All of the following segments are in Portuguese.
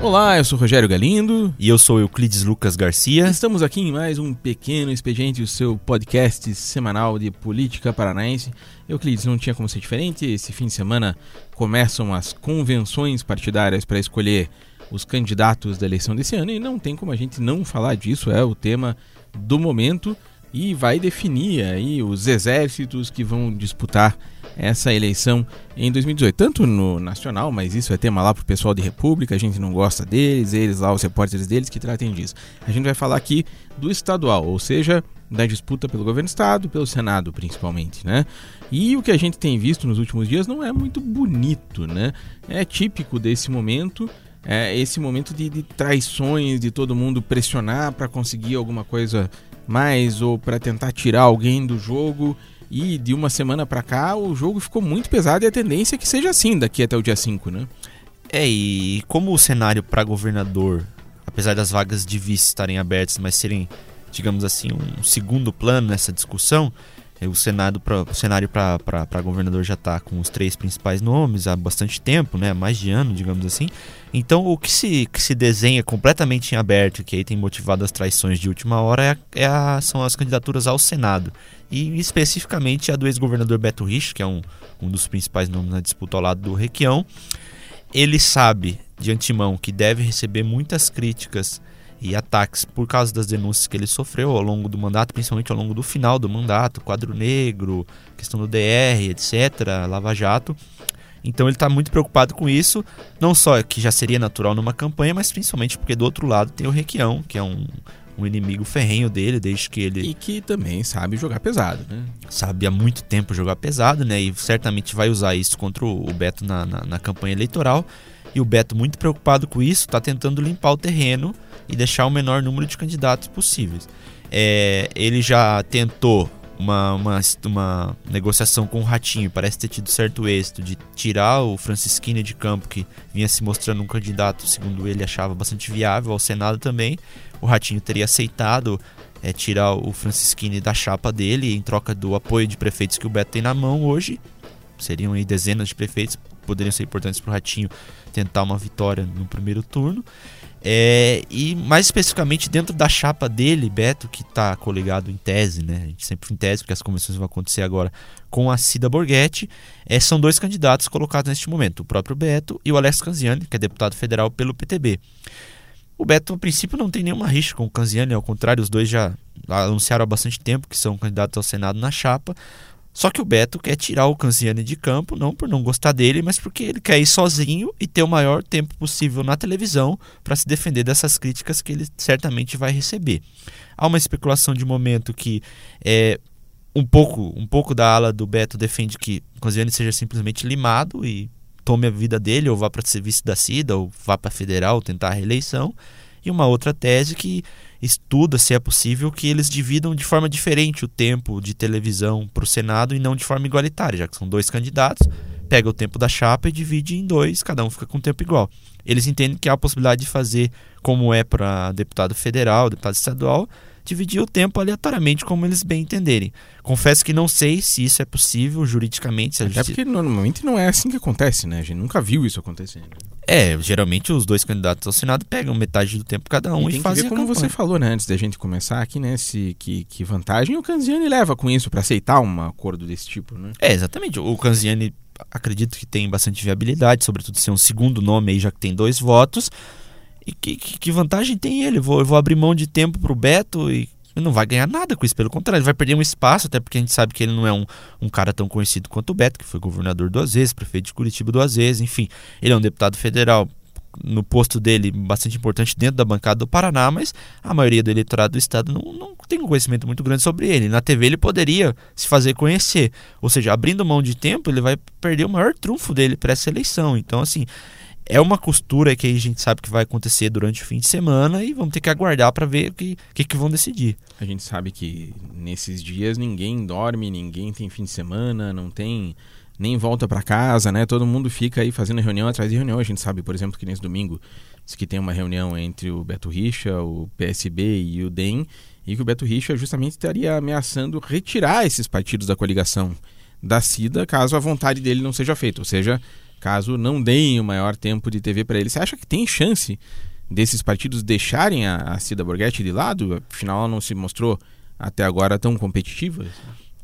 Olá, eu sou Rogério Galindo. E eu sou Euclides Lucas Garcia. Estamos aqui em mais um pequeno expediente, o seu podcast semanal de política paranaense. Euclides, não tinha como ser diferente. Esse fim de semana começam as convenções partidárias para escolher os candidatos da eleição desse ano e não tem como a gente não falar disso, é o tema do momento e vai definir aí os exércitos que vão disputar essa eleição em 2018, tanto no nacional, mas isso é tema lá pro pessoal de República, a gente não gosta deles, eles lá, os repórteres deles que tratem disso. A gente vai falar aqui do estadual, ou seja, da disputa pelo governo do estado, pelo Senado principalmente, né? E o que a gente tem visto nos últimos dias não é muito bonito, né? É típico desse momento, é esse momento de, de traições, de todo mundo pressionar para conseguir alguma coisa mais ou para tentar tirar alguém do jogo. E de uma semana para cá o jogo ficou muito pesado e a tendência é que seja assim daqui até o dia 5, né? É, e como o cenário para governador, apesar das vagas de vice estarem abertas, mas serem, digamos assim, um segundo plano nessa discussão, o, Senado o cenário para governador já está com os três principais nomes há bastante tempo, né? mais de ano, digamos assim. Então, o que se, que se desenha completamente em aberto, que aí tem motivado as traições de última hora, é, é a, são as candidaturas ao Senado. E especificamente a do ex-governador Beto Rich, que é um, um dos principais nomes na disputa ao lado do Requião. Ele sabe de antemão que deve receber muitas críticas e ataques por causa das denúncias que ele sofreu ao longo do mandato, principalmente ao longo do final do mandato, quadro negro, questão do DR, etc., Lava Jato. Então ele está muito preocupado com isso, não só que já seria natural numa campanha, mas principalmente porque do outro lado tem o Requião, que é um, um inimigo ferrenho dele desde que ele. E que também sabe jogar pesado, né? Sabe há muito tempo jogar pesado, né? E certamente vai usar isso contra o Beto na, na, na campanha eleitoral. E o Beto, muito preocupado com isso, está tentando limpar o terreno e deixar o menor número de candidatos possíveis. É, ele já tentou uma, uma, uma, negociação com o Ratinho, parece ter tido certo êxito, de tirar o Francisquini de campo, que vinha se mostrando um candidato, segundo ele, achava bastante viável ao Senado também. O Ratinho teria aceitado é, tirar o Francisquini da chapa dele em troca do apoio de prefeitos que o Beto tem na mão hoje. Seriam aí dezenas de prefeitos, poderiam ser importantes para o Ratinho tentar uma vitória no primeiro turno. É, e mais especificamente dentro da chapa dele, Beto, que está coligado em tese, né? A gente sempre em tese, porque as convenções vão acontecer agora com a Cida Borghetti, é, são dois candidatos colocados neste momento, o próprio Beto e o Alex Canziani, que é deputado federal pelo PTB. O Beto, a princípio, não tem nenhuma rixa com o Canziani, ao contrário, os dois já anunciaram há bastante tempo que são candidatos ao Senado na chapa. Só que o Beto quer tirar o Canziani de campo, não por não gostar dele, mas porque ele quer ir sozinho e ter o maior tempo possível na televisão para se defender dessas críticas que ele certamente vai receber. Há uma especulação de momento que é, um pouco, um pouco da ala do Beto defende que Canziani seja simplesmente limado e tome a vida dele, ou vá para ser vice da CIDA, ou vá para federal tentar a reeleição. E uma outra tese que estuda se é possível que eles dividam de forma diferente o tempo de televisão para o Senado e não de forma igualitária, já que são dois candidatos, pega o tempo da chapa e divide em dois, cada um fica com tempo igual. Eles entendem que há a possibilidade de fazer, como é para deputado federal, deputado estadual, dividir o tempo aleatoriamente como eles bem entenderem. Confesso que não sei se isso é possível juridicamente. Até justi... porque normalmente não é assim que acontece, né? A gente nunca viu isso acontecendo. É, geralmente os dois candidatos ao Senado pegam metade do tempo cada um e, e fazem como você falou, né, antes da gente começar aqui, né, se, que, que vantagem o Canziani leva com isso para aceitar um acordo desse tipo, né? É, exatamente. O Canziani acredito que tem bastante viabilidade, sobretudo ser um segundo nome aí, já que tem dois votos. E que, que, vantagem tem ele? Vou, vou abrir mão de tempo pro Beto e não vai ganhar nada com isso. Pelo contrário, ele vai perder um espaço, até porque a gente sabe que ele não é um, um cara tão conhecido quanto o Beto, que foi governador duas vezes, prefeito de Curitiba duas vezes, enfim. Ele é um deputado federal no posto dele bastante importante dentro da bancada do Paraná, mas a maioria do eleitorado do estado não, não tem um conhecimento muito grande sobre ele. Na TV ele poderia se fazer conhecer, ou seja, abrindo mão de tempo, ele vai perder o maior trunfo dele para essa eleição. Então, assim, é uma costura que a gente sabe que vai acontecer durante o fim de semana e vamos ter que aguardar para ver o que, que, que, vão decidir. A gente sabe que nesses dias ninguém dorme, ninguém tem fim de semana, não tem nem volta para casa, né? Todo mundo fica aí fazendo reunião atrás de reunião. A gente sabe, por exemplo, que nesse domingo que tem uma reunião entre o Beto Richa, o PSB e o DEM, e que o Beto Richa justamente estaria ameaçando retirar esses partidos da coligação da CIDA caso a vontade dele não seja feita, ou seja, caso não deem o maior tempo de TV para ele. Você acha que tem chance desses partidos deixarem a, a Cida Borghetti de lado? Afinal, ela não se mostrou até agora tão competitiva.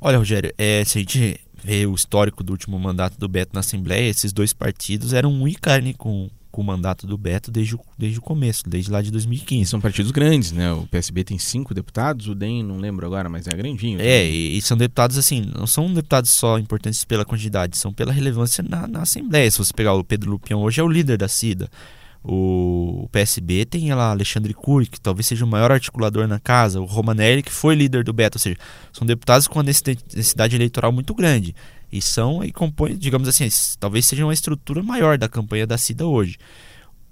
Olha, Rogério, é, se a gente vê o histórico do último mandato do Beto na Assembleia, esses dois partidos eram um e carne com, com o mandato do Beto desde o, desde o começo, desde lá de 2015. E são partidos grandes, né? O PSB tem cinco deputados, o DEM não lembro agora, mas é grandinho. É, e, e são deputados assim, não são deputados só importantes pela quantidade, são pela relevância na, na Assembleia. Se você pegar o Pedro Lupião, hoje é o líder da CIDA. O PSB tem lá Alexandre Cury, que talvez seja o maior articulador na casa, o Romanelli, que foi líder do Beto, ou seja, são deputados com uma necessidade eleitoral muito grande. E são e compõem, digamos assim, talvez seja uma estrutura maior da campanha da Cida hoje.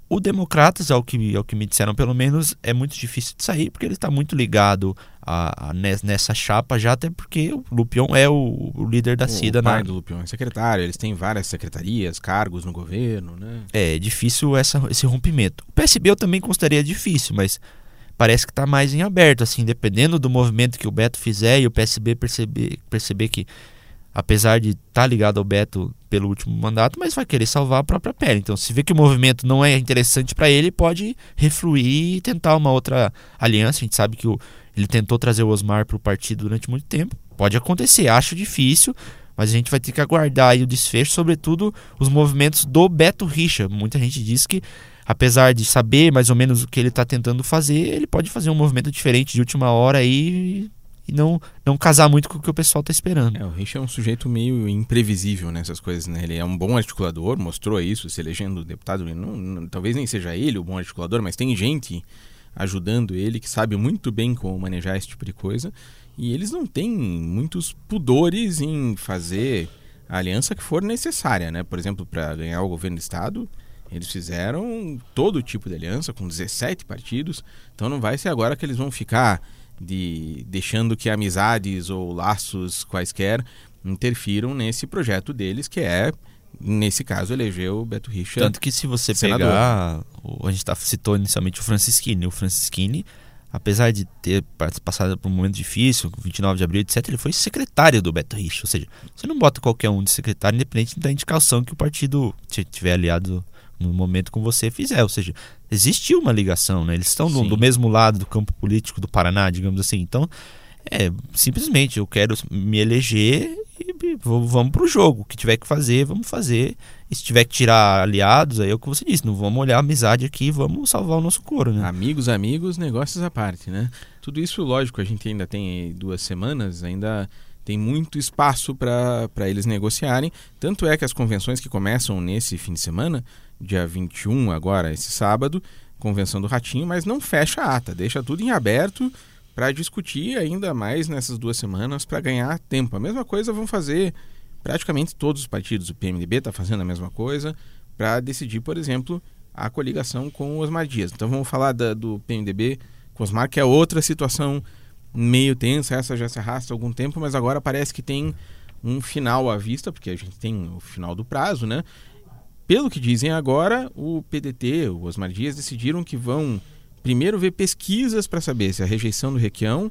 O Democratas, ao que, ao que me disseram pelo menos, é muito difícil de sair, porque ele está muito ligado a, a, nessa chapa já, até porque o Lupion é o, o líder da o CIDA. O pai na... do Lupion é secretário, eles têm várias secretarias, cargos no governo, né? É, difícil essa, esse rompimento. O PSB eu também consideraria difícil, mas parece que está mais em aberto, assim, dependendo do movimento que o Beto fizer e o PSB perceber, perceber que apesar de estar tá ligado ao Beto pelo último mandato, mas vai querer salvar a própria pele. Então, se vê que o movimento não é interessante para ele, pode refluir e tentar uma outra aliança. A gente sabe que o, ele tentou trazer o Osmar para o partido durante muito tempo. Pode acontecer, acho difícil, mas a gente vai ter que aguardar o desfecho, sobretudo os movimentos do Beto Richa. Muita gente diz que, apesar de saber mais ou menos o que ele está tentando fazer, ele pode fazer um movimento diferente de última hora aí não, não casar muito com o que o pessoal está esperando. É, o Rich é um sujeito meio imprevisível nessas coisas, né? Ele é um bom articulador, mostrou isso, se elegendo deputado. Não, não, talvez nem seja ele o bom articulador, mas tem gente ajudando ele que sabe muito bem como manejar esse tipo de coisa. E eles não têm muitos pudores em fazer a aliança que for necessária, né? Por exemplo, para ganhar o governo do estado, eles fizeram todo tipo de aliança com 17 partidos. Então não vai ser agora que eles vão ficar de deixando que amizades ou laços quaisquer interfiram nesse projeto deles, que é nesse caso elegeu o Beto Richa. Tanto que se você senador. pegar, a gente tá, citou inicialmente o Francisquini, o Francisquini, apesar de ter passado por um momento difícil, 29 de abril, etc, ele foi secretário do Beto Richa, ou seja, você não bota qualquer um de secretário independente da indicação que o partido tiver aliado no momento com você fizer. Ou seja, existiu uma ligação, né? Eles estão do, do, mesmo lado do campo político do Paraná, digamos assim. Então, é simplesmente eu quero me eleger e vamos para o jogo. O que tiver que fazer, vamos fazer. E se tiver que tirar aliados, aí é o que você disse. Não vamos olhar a amizade aqui, vamos salvar o nosso couro, né? Amigos, amigos, negócios à parte, né? Tudo isso, lógico, a gente ainda tem duas semanas, ainda tem muito espaço para eles negociarem. Tanto é que as convenções que começam nesse fim de semana dia 21, agora, esse sábado, convenção do Ratinho, mas não fecha a ata, deixa tudo em aberto para discutir ainda mais nessas duas semanas para ganhar tempo. A mesma coisa vão fazer praticamente todos os partidos. O PMDB está fazendo a mesma coisa para decidir, por exemplo, a coligação com os Osmar Dias. Então vamos falar da, do PMDB com Osmar, que é outra situação meio tensa, essa já se arrasta há algum tempo, mas agora parece que tem um final à vista, porque a gente tem o final do prazo, né? Pelo que dizem agora, o PDT, o Osmar Dias, decidiram que vão primeiro ver pesquisas para saber se a rejeição do Requião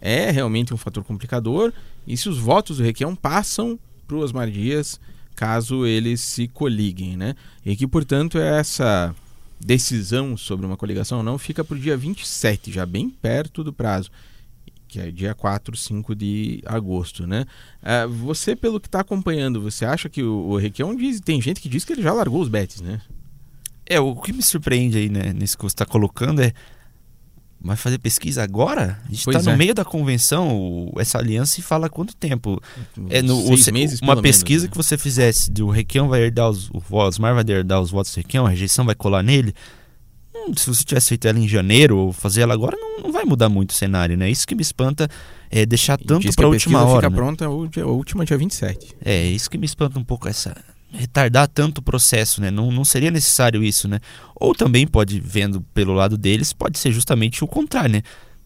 é realmente um fator complicador e se os votos do Requião passam para o Osmar Dias caso eles se coliguem, né? E que, portanto, essa decisão sobre uma coligação ou não fica para o dia 27, já bem perto do prazo que é dia 4, 5 de agosto, né? Uh, você, pelo que está acompanhando, você acha que o, o Requião diz, tem gente que diz que ele já largou os bets, né? É, o que me surpreende aí, né, nisso que você está colocando é vai fazer pesquisa agora? A gente está no é. meio da convenção, essa aliança e fala quanto tempo? É no, Seis o, meses, uma pesquisa menos, né? que você fizesse do Requião vai herdar os, o Osmar vai herdar os votos do Requião, a rejeição vai colar nele se você tivesse feito ela em janeiro ou fazer ela agora, não, não vai mudar muito o cenário, né? Isso que me espanta é deixar tanto para a última hora. fica né? pronta o dia, a última dia 27. É, isso que me espanta um pouco essa retardar tanto o processo, né? Não, não seria necessário isso, né? Ou também pode, vendo pelo lado deles, pode ser justamente o contrário, né?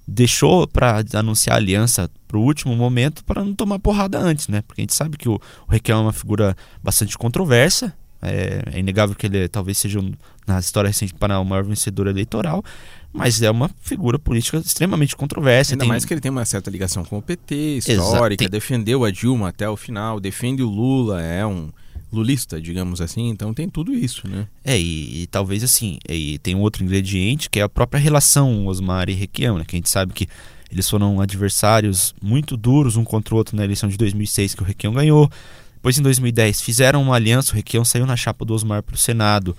Deixou para anunciar a aliança para o último momento para não tomar porrada antes, né? Porque a gente sabe que o, o Requião é uma figura bastante controversa, é, é, inegável que ele talvez seja, um, na história recente do Paraná, o maior vencedor eleitoral, mas é uma figura política extremamente controversa. Ainda tem... mais que ele tem uma certa ligação com o PT, histórica, tem... defendeu a Dilma até o final, defende o Lula, é um lulista, digamos assim. Então tem tudo isso, né? É, e, e talvez assim, e tem um outro ingrediente que é a própria relação Osmar e Requião, né? Que a gente sabe que eles foram adversários muito duros um contra o outro na eleição de 2006 que o Requião ganhou. Depois em 2010 fizeram uma aliança, o Requião saiu na chapa do Osmar para o Senado.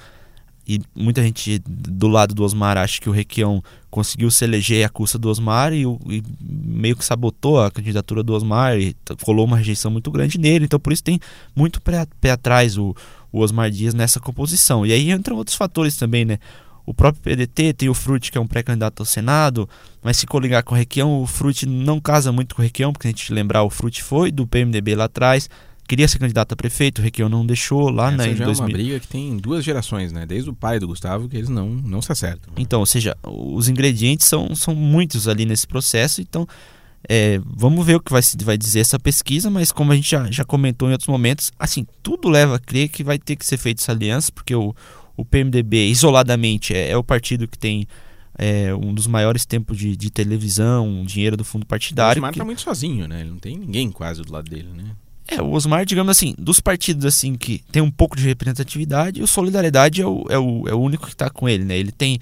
E muita gente do lado do Osmar acha que o Requião conseguiu se eleger à custa do Osmar e, e, meio que sabotou a candidatura do Osmar e colou uma rejeição muito grande nele. Então por isso tem muito pé, pé atrás o, o Osmar Dias nessa composição. E aí entram outros fatores também, né? O próprio PDT tem o Frute, que é um pré-candidato ao Senado, mas se coligar com o Requião, o Frute não casa muito com o Requião, porque a gente lembrar, o Frute foi do PMDB lá atrás, queria ser candidato a prefeito, o Requião não deixou lá Essa né, em já 2000. é uma briga que tem duas gerações, né? Desde o pai do Gustavo, que eles não, não se acertam. Então, ou seja, os ingredientes são, são muitos ali nesse processo, então é, vamos ver o que vai, vai dizer essa pesquisa, mas como a gente já, já comentou em outros momentos, assim, tudo leva a crer que vai ter que ser feita essa aliança, porque o, o PMDB, isoladamente, é, é o partido que tem é, um dos maiores tempos de, de televisão, dinheiro do fundo partidário. O Osmar que... tá muito sozinho, né? Ele não tem ninguém quase do lado dele, né? É, o Osmar, digamos assim, dos partidos assim que tem um pouco de representatividade, o Solidariedade é o, é o, é o único que está com ele, né? Ele tem,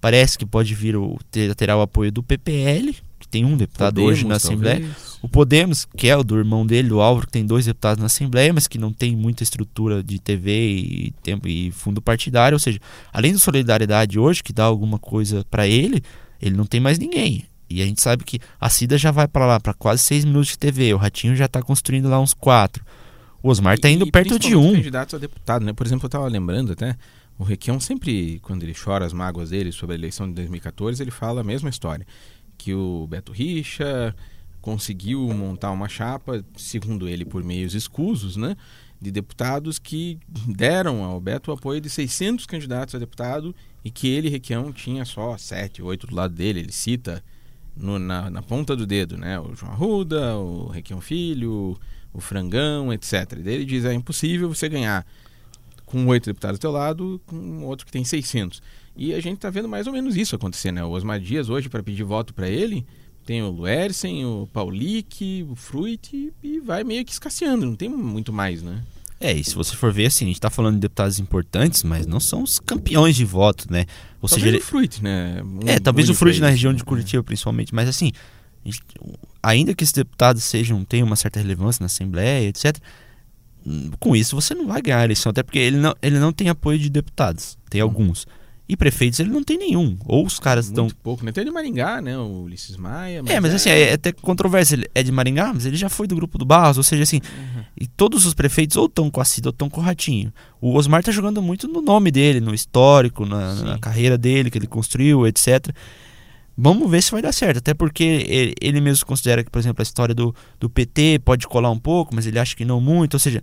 parece que pode vir o, ter, terá o apoio do PPL, que tem um deputado Podemos, hoje na Assembleia. talvez. O Podemos, que é o do irmão dele, o Álvaro, que tem dois deputados na Assembleia, mas que não tem muita estrutura de TV e tempo e fundo partidário. Ou seja, além do Solidariedade hoje, que dá alguma coisa para ele, ele não tem mais ninguém. E a gente sabe que a Cida já vai para lá para quase seis minutos de TV. O Ratinho já está construindo lá uns quatro. O Osmar está indo E- perto de um. candidatos a deputado, né? Por exemplo, eu estava lembrando até, o Requião sempre, quando ele chora as mágoas dele sobre a eleição de 2014, ele fala a mesma história. Que o Beto Richa conseguiu montar uma chapa, segundo ele, por meios escusos, né? De deputados que deram ao Beto o apoio de 600 candidatos a deputado e que ele, Requião, tinha só 7, 8 do lado dele. Ele cita no- na, na ponta do dedo, né? O João Arruda, o Requião Filho, o Frangão, etc. E daí ele diz: é impossível você ganhar com oito deputados do teu lado, com outro que tem 600. E a gente tá vendo mais ou menos isso acontecer, né? O Osmar Dias hoje, para pedir voto para ele, tem o Luersen, o Paulic, o Fruit e vai meio que escasseando, não tem muito mais, né? É, e se você for ver assim, a gente está falando de deputados importantes, mas não são os campeões de voto, né? Ou Talvez seja, o Fruit, né? Um É, talvez o Fruit na região de Curitiba, principalmente, mas assim, gente- ainda que esses deputados sejam, tenham uma certa relevância na Assembleia, etc., hum, com isso você não vai ganhar a eleição, até porque ele não, ele não tem apoio de deputados, tem Hum. E prefeitos ele não tem nenhum. Ou os caras estão. Muito pouco, né? Tem de Maringá, né? O Ulisses Maia. É, mas assim, é, é até controverso. Ele é de Maringá, mas ele já foi do grupo do Barros, ou seja, assim, Uhum. e todos os prefeitos ou estão com a Cida ou estão com o Ratinho. O Osmar tá jogando muito no nome dele, no histórico, na, na carreira dele, que ele construiu, etc. Vamos ver se vai dar certo. Até porque ele, ele mesmo considera que, por exemplo, a história do, do PT pode colar um pouco, mas ele acha que não muito. Ou seja, é,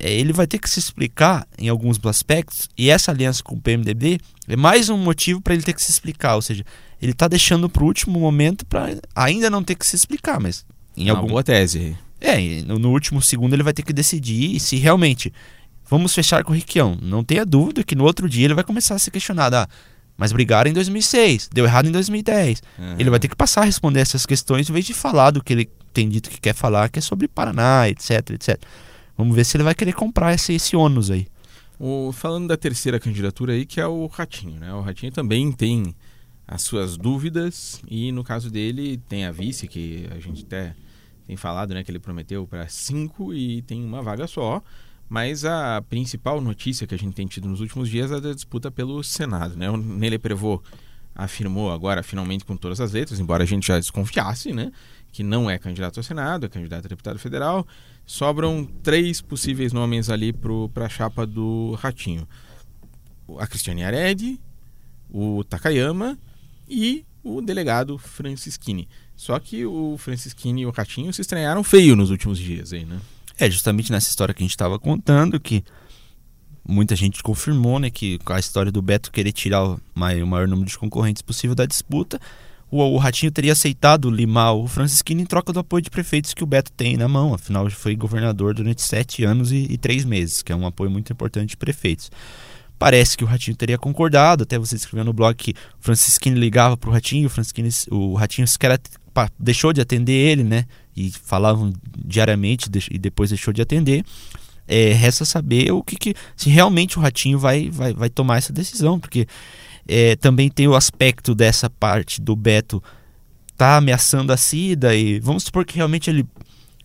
ele vai ter que se explicar em alguns aspectos. E essa aliança com o PMDB é mais um motivo para ele ter que se explicar. Ou seja, ele tá deixando para o último momento para ainda não ter que se explicar, mas em Uma algum boa tese. é, no, no último segundo ele vai ter que decidir se realmente vamos fechar com o Riquião. Não tenha dúvida que no outro dia ele vai começar a ser questionado. Ah, mas brigaram em 2006, deu errado em 2010. Uhum. Ele vai ter que passar a responder essas questões em vez de falar do que ele tem dito que quer falar, que é sobre Paraná, etc, etc. Vamos ver se ele vai querer comprar esse, esse ônus aí. O, falando da terceira candidatura aí, que é o Ratinho, né? O Ratinho também tem as suas dúvidas e no caso dele tem a vice, que a gente até tem falado, né? Que ele prometeu para cinco e tem uma vaga só. Mas a principal notícia que a gente tem tido nos últimos dias é da disputa pelo Senado, né? O Nele Prevô afirmou agora, finalmente, com todas as letras, embora a gente já desconfiasse, né? Que não é candidato ao Senado, é candidato a deputado federal. Sobram três possíveis nomes ali para a chapa do Ratinho. A Cristiane Aredi, o Takayama e o delegado Francisquini. Só que o Francisquini e o Ratinho se estranharam feio nos últimos dias aí, né? É justamente nessa história que a gente estava contando que muita gente confirmou, né, que a história do Beto querer tirar o maior número de concorrentes possível da disputa, o, o Ratinho teria aceitado limar o Francisquini em troca do apoio de prefeitos que o Beto tem na mão. Afinal, foi governador durante sete anos e, e três meses, que é um apoio muito importante de prefeitos. Parece que o Ratinho teria concordado, até você escreveu no blog que o Francisquini ligava para o Ratinho, o, Ratinho sequer deixou de atender ele, né? E falavam diariamente e depois deixou de atender. É, resta saber o que, que, se realmente o Ratinho vai, vai, vai tomar essa decisão, porque é, também tem o aspecto dessa parte do Beto tá ameaçando a Cida e vamos supor que realmente ele,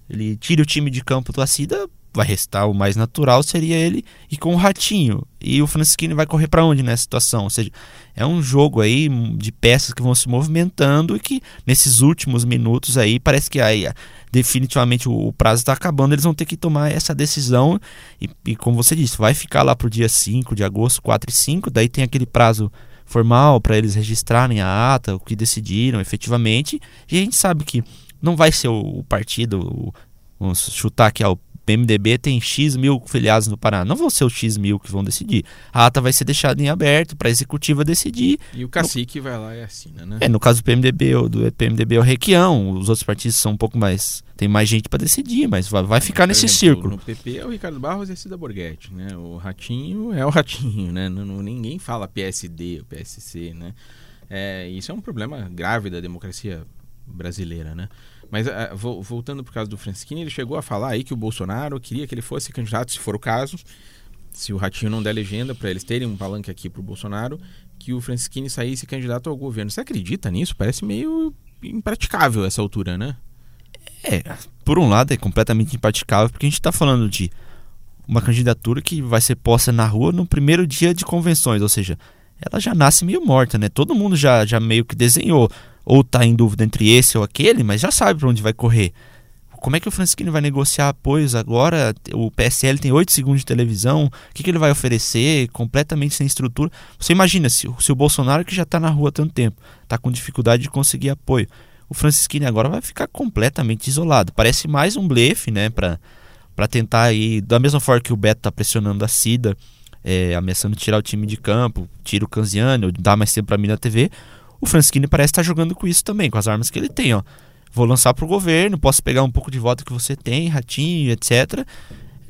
ele tire o time de campo do Cida, vai restar o mais natural seria ele e com o Ratinho. E o Francisquini vai correr para onde nessa situação? Ou seja, é um jogo aí de peças que vão se movimentando e que nesses últimos minutos aí parece que aí definitivamente o, prazo está acabando, eles vão ter que tomar essa decisão e, e como você disse, vai ficar lá pro dia 5 de agosto, 4 e 5, daí tem aquele prazo formal para eles registrarem a ata, o que decidiram efetivamente, e a gente sabe que não vai ser o partido, o, vamos chutar aqui, ó, PMDB tem X mil filiados no Paraná. Não vão ser os X mil que vão decidir. A ata vai ser deixada em aberto para a executiva decidir. E o cacique no... vai lá e assina, né? É, no caso do PMDB, o do PMDB é o Requião. Os outros partidos são um pouco mais. Tem mais gente para decidir, mas vai, vai ficar nesse exemplo, círculo. No PP é o Ricardo Barros e a Cida Borghetti, né? O Ratinho é o Ratinho, né? Não, não, ninguém fala PSD, o PSC, né? É, isso é um problema grave da democracia brasileira, né? Mas uh, voltando por causa do Francisquini, ele chegou a falar aí que o Bolsonaro queria que ele fosse candidato, se for o caso, se o Ratinho não der legenda para eles terem um palanque aqui para o Bolsonaro, que o Francisquini saísse candidato ao governo. Você acredita nisso? Parece meio impraticável essa altura, né? É, por um lado é completamente impraticável, porque a gente está falando de uma candidatura que vai ser posta na rua no primeiro dia de convenções, ou seja, ela já nasce meio morta, né? Todo mundo já, já meio que desenhou ou está em dúvida entre esse ou aquele, mas já sabe para onde vai correr. Como é que o Francisquini vai negociar apoios agora? O PSL tem 8 segundos de televisão, o que, que ele vai oferecer? Completamente sem estrutura. Você imagina se, se o Bolsonaro, que já está na rua há tanto tempo, está com dificuldade de conseguir apoio, o Francisquini agora vai ficar completamente isolado. Parece mais um blefe, né, para tentar aí, da mesma forma que o Beto está pressionando a Cida, é, ameaçando tirar o time de campo, tira o Canziani, dá mais tempo para mim na TV o Francisquini parece estar jogando com isso também, com as armas que ele tem, ó. Vou lançar pro governo, posso pegar um pouco de voto que você tem, ratinho, etc.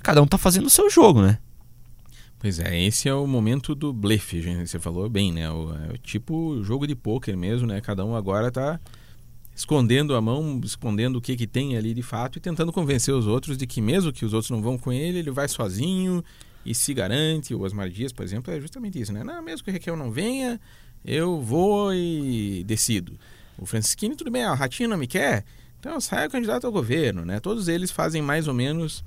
Cada um tá fazendo o seu jogo, né? Pois é, esse é o momento do blefe, gente. Você falou bem, né? O, é o tipo jogo de pôquer mesmo, né? Cada um agora tá escondendo a mão, escondendo o que que tem ali de fato e tentando convencer os outros de que mesmo que os outros não vão com ele, ele vai sozinho e se garante. O Osmar Dias, por exemplo, é justamente isso, né? Não, mesmo que o Raquel não venha, eu vou e decido. O Francisquini, tudo bem, o Ratinho não me quer, então eu saio candidato ao governo, né? Todos eles fazem mais ou menos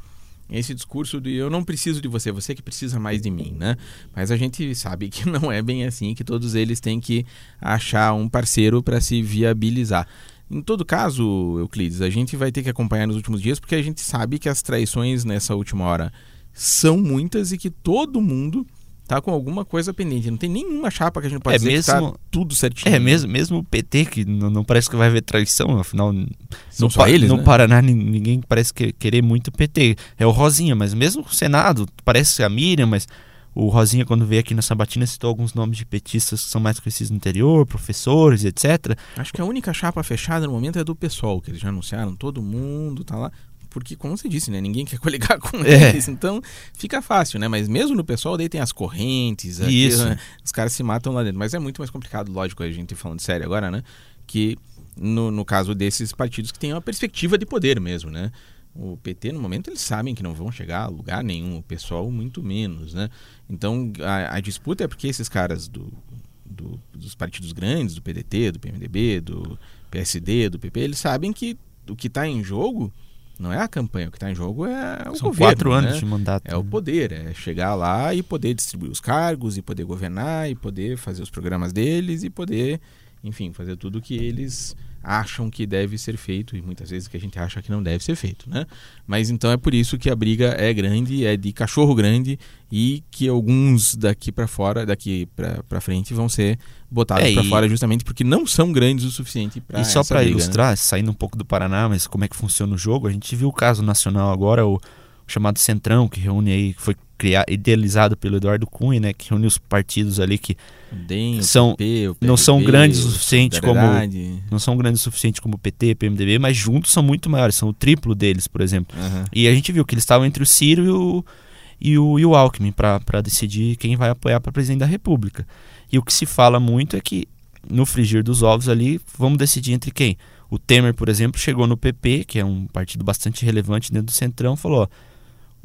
esse discurso de eu não preciso de você, você que precisa mais de mim, né? Mas a gente sabe que não é bem assim, que todos eles têm que achar um parceiro para se viabilizar. Em todo caso, Euclides, a gente vai ter que acompanhar nos últimos dias porque a gente sabe que as traições nessa última hora são muitas e que todo mundo tá com alguma coisa pendente. Não tem nenhuma chapa que a gente pode é dizer mesmo, que tá tudo certinho. É, mesmo, mesmo o PT, que não, não parece que vai haver traição, afinal. São no, só eles, no né? Paraná ninguém parece que, querer muito o PT. É o Rosinha, mas mesmo o Senado, parece a Miriam, mas o Rosinha, quando veio aqui na Sabatina, citou alguns nomes de petistas que são mais conhecidos no interior, professores, etc. Acho que a única chapa fechada no momento é do PSOL, que eles já anunciaram, todo mundo tá lá porque, como você disse, né? Ninguém quer coligar com é. eles. Então fica fácil, né? Mas mesmo no pessoal, daí tem as correntes. Isso. né? Os caras se matam lá dentro. Mas é muito mais complicado, lógico, a gente falando sério agora, né? Que no, no caso desses partidos que têm uma perspectiva de poder mesmo, né? O PT, no momento, eles sabem que não vão chegar a lugar nenhum, o pessoal muito menos, né? Então, a, a disputa é porque esses caras do, do, dos partidos grandes, do PDT, do PMDB, do PSD, do PP, eles sabem que o que está em jogo não é a campanha, o que está em jogo é o São governo. quatro anos né? de mandato. É o né? poder, é chegar lá e poder distribuir os cargos, e poder governar, e poder fazer os programas deles, e poder, enfim, fazer tudo o que eles acham que deve ser feito, e muitas vezes que a gente acha que não deve ser feito, né? Mas então é por isso que a briga é grande, é de cachorro grande, e que alguns daqui para fora, daqui para frente, vão ser botados é, para e... fora justamente porque não são grandes o suficiente para E só para né? ilustrar, né? saindo um pouco do Paraná, mas como é que funciona o jogo, a gente viu o caso nacional agora, o chamado Centrão, que reúne aí, que foi criado, idealizado pelo Eduardo Cunha, né, que reúne os partidos ali que DEM, são PP, PRB, não são grandes o suficiente como não são grandes o suficiente como o PT, PMDB, mas juntos são muito maiores, são o triplo deles, por exemplo. Uhum. E a gente viu que eles estavam entre o Ciro e o e o, e o Alckmin para decidir quem vai apoiar para presidente da República. E o que se fala muito é que no frigir dos ovos ali, vamos decidir entre quem? O Temer, por exemplo, chegou no PP, que é um partido bastante relevante dentro do Centrão, falou: ó,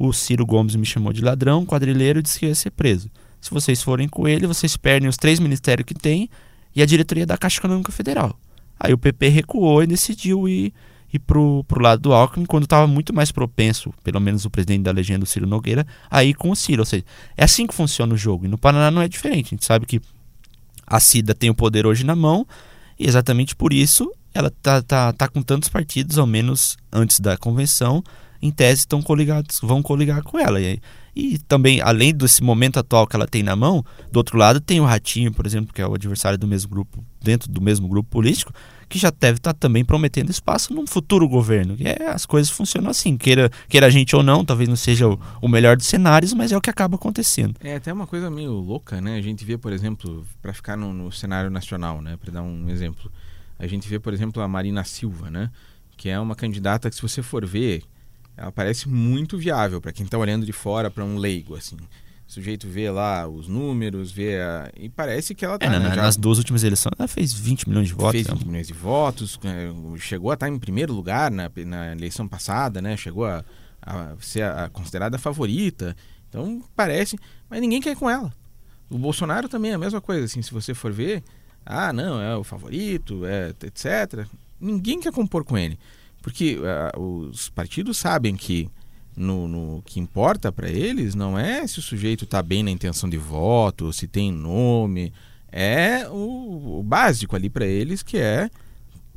o Ciro Gomes me chamou de ladrão, quadrilheiro e disse que ia ser preso. Se vocês forem com ele, vocês perdem os três ministérios que tem e a diretoria da Caixa Econômica Federal. Aí o PP recuou e decidiu ir, ir pro, pro lado do Alckmin, quando estava muito mais propenso, pelo menos o presidente da legenda, o Ciro Nogueira, a ir com o Ciro. Ou seja, é assim que funciona o jogo. E no Paraná não é diferente. A gente sabe que a Cida tem o poder hoje na mão, e exatamente por isso ela tá, tá, tá com tantos partidos, ao menos antes da convenção, em tese estão coligados, vão coligar com ela. E, e também, além desse momento atual que ela tem na mão, do outro lado tem o Ratinho, por exemplo, que é o adversário do mesmo grupo, dentro do mesmo grupo político, que já deve estar tá também prometendo espaço num futuro governo. E é, as coisas funcionam assim, queira, queira a gente ou não, talvez não seja o, o, melhor dos cenários, mas é o que acaba acontecendo. É até uma coisa meio louca, né? A gente vê, por exemplo, para ficar no, no, cenário nacional, né? Para dar um exemplo, a gente vê, por exemplo, a Marina Silva, né? Que é uma candidata que, se você for ver, ela parece muito viável para quem está olhando de fora para um leigo, assim. O sujeito vê lá os números, vê a... e parece que ela tá, é, né, nas duas últimas eleições ela fez 20 milhões de votos. Fez 20 né? milhões de votos, é, chegou a estar em primeiro lugar na, na eleição passada, né? Chegou a, a ser a, a considerada favorita. Então parece, mas ninguém quer com ela. O Bolsonaro também é a mesma coisa, assim, se você for ver, ah, não, é o favorito, é, etc. Ninguém quer compor com ele. Porque uh, os partidos sabem que no, no que importa para eles não é se o sujeito está bem na intenção de voto, se tem nome, é o, o básico ali para eles que é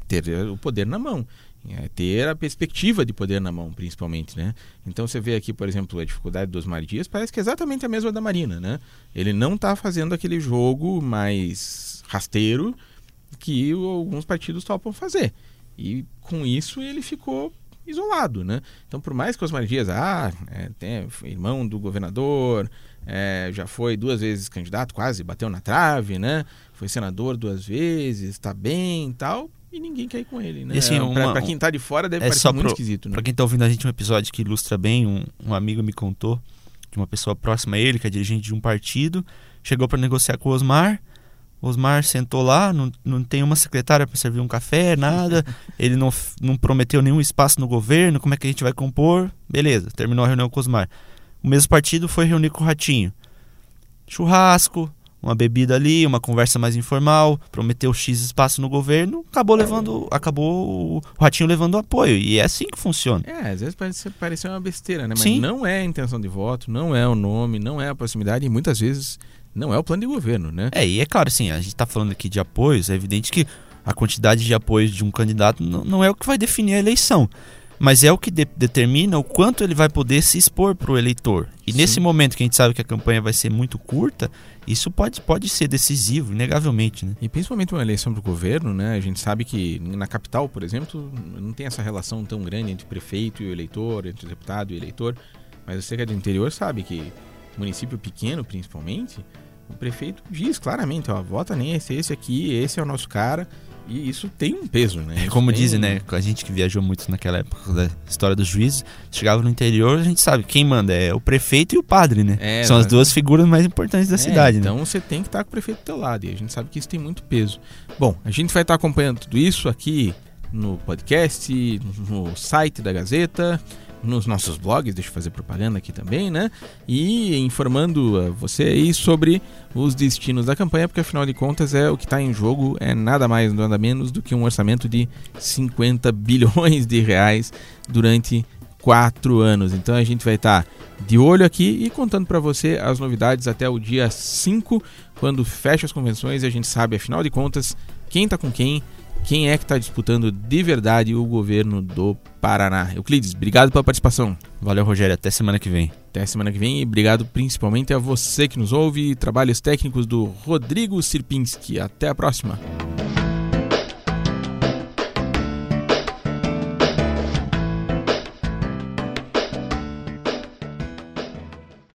ter o poder na mão, é ter a perspectiva de poder na mão, principalmente, né? Então você vê aqui, por exemplo, a dificuldade dos Osmar Dias parece que é exatamente a mesma da Marina, né? Ele não está fazendo aquele jogo mais rasteiro que alguns partidos topam fazer. E com isso ele ficou isolado, né? Então, por mais que Osmar Dias, ah, é, tem, irmão do governador, é, já foi duas vezes candidato, quase bateu na trave, né? Foi senador duas vezes, está bem e tal, e ninguém quer ir com ele, né? assim, para quem está de fora deve é parecer muito pro, esquisito, né? Para quem está ouvindo a gente um episódio que ilustra bem, um, um amigo me contou de uma pessoa próxima a ele, que é dirigente de um partido, chegou para negociar com o Osmar, Osmar sentou lá, não, não tem uma secretária para servir um café, nada. Ele não, não prometeu nenhum espaço no governo. Como é que a gente vai compor? Beleza, terminou a reunião com o Osmar. O mesmo partido foi reunir com o Ratinho. Churrasco, uma bebida ali, uma conversa mais informal, prometeu X espaço no governo, acabou levando, acabou o Ratinho levando apoio. E é assim que funciona. É, às vezes parece parecer uma besteira, né? Mas Sim. não é a intenção de voto, não é o nome, não é a proximidade, e muitas vezes não é o plano de governo, né? É, e é claro, assim, a gente está falando aqui de apoios, é evidente que a quantidade de apoios de um candidato não, não é o que vai definir a eleição. Mas é o que de determina o quanto ele vai poder se expor para o eleitor. E Sim. nesse momento que a gente sabe que a campanha vai ser muito curta, isso pode, pode ser decisivo, inegavelmente. Né? E principalmente uma eleição para o governo, né? a gente sabe que na capital, por exemplo, não tem essa relação tão grande entre o prefeito e o eleitor, entre o deputado e o eleitor. Mas você que é do interior sabe que município pequeno, principalmente, o prefeito diz claramente, ó, vota nesse, esse aqui, esse é o nosso cara. E isso tem um peso, né? É como tem... dizem, né? A gente que viajou muito naquela época da história dos juízes, chegava no interior, a gente sabe quem manda é o prefeito e o padre, né? É, São as duas figuras mais importantes da é, cidade, então né? Então você tem que estar com o prefeito do teu lado e a gente sabe que isso tem muito peso. Bom, a gente vai estar acompanhando tudo isso aqui no podcast, no site da Gazeta nos nossos blogs, deixa eu fazer propaganda aqui também, né? E informando você aí sobre os destinos da campanha, porque afinal de contas é o que está em jogo, é nada mais, nada menos do que um orçamento de 50 bilhões de reais durante quatro anos. Então a gente vai estar tá de olho aqui e contando para você as novidades até o dia 5, quando fecha as convenções e a gente sabe, afinal de contas, quem está com quem quem é que está disputando de verdade o governo do Paraná. Euclides, obrigado pela participação. Valeu, Rogério. Até semana que vem. Até semana que vem e obrigado principalmente a você que nos ouve. Trabalhos técnicos do Rodrigo Sirpinski. Até a próxima.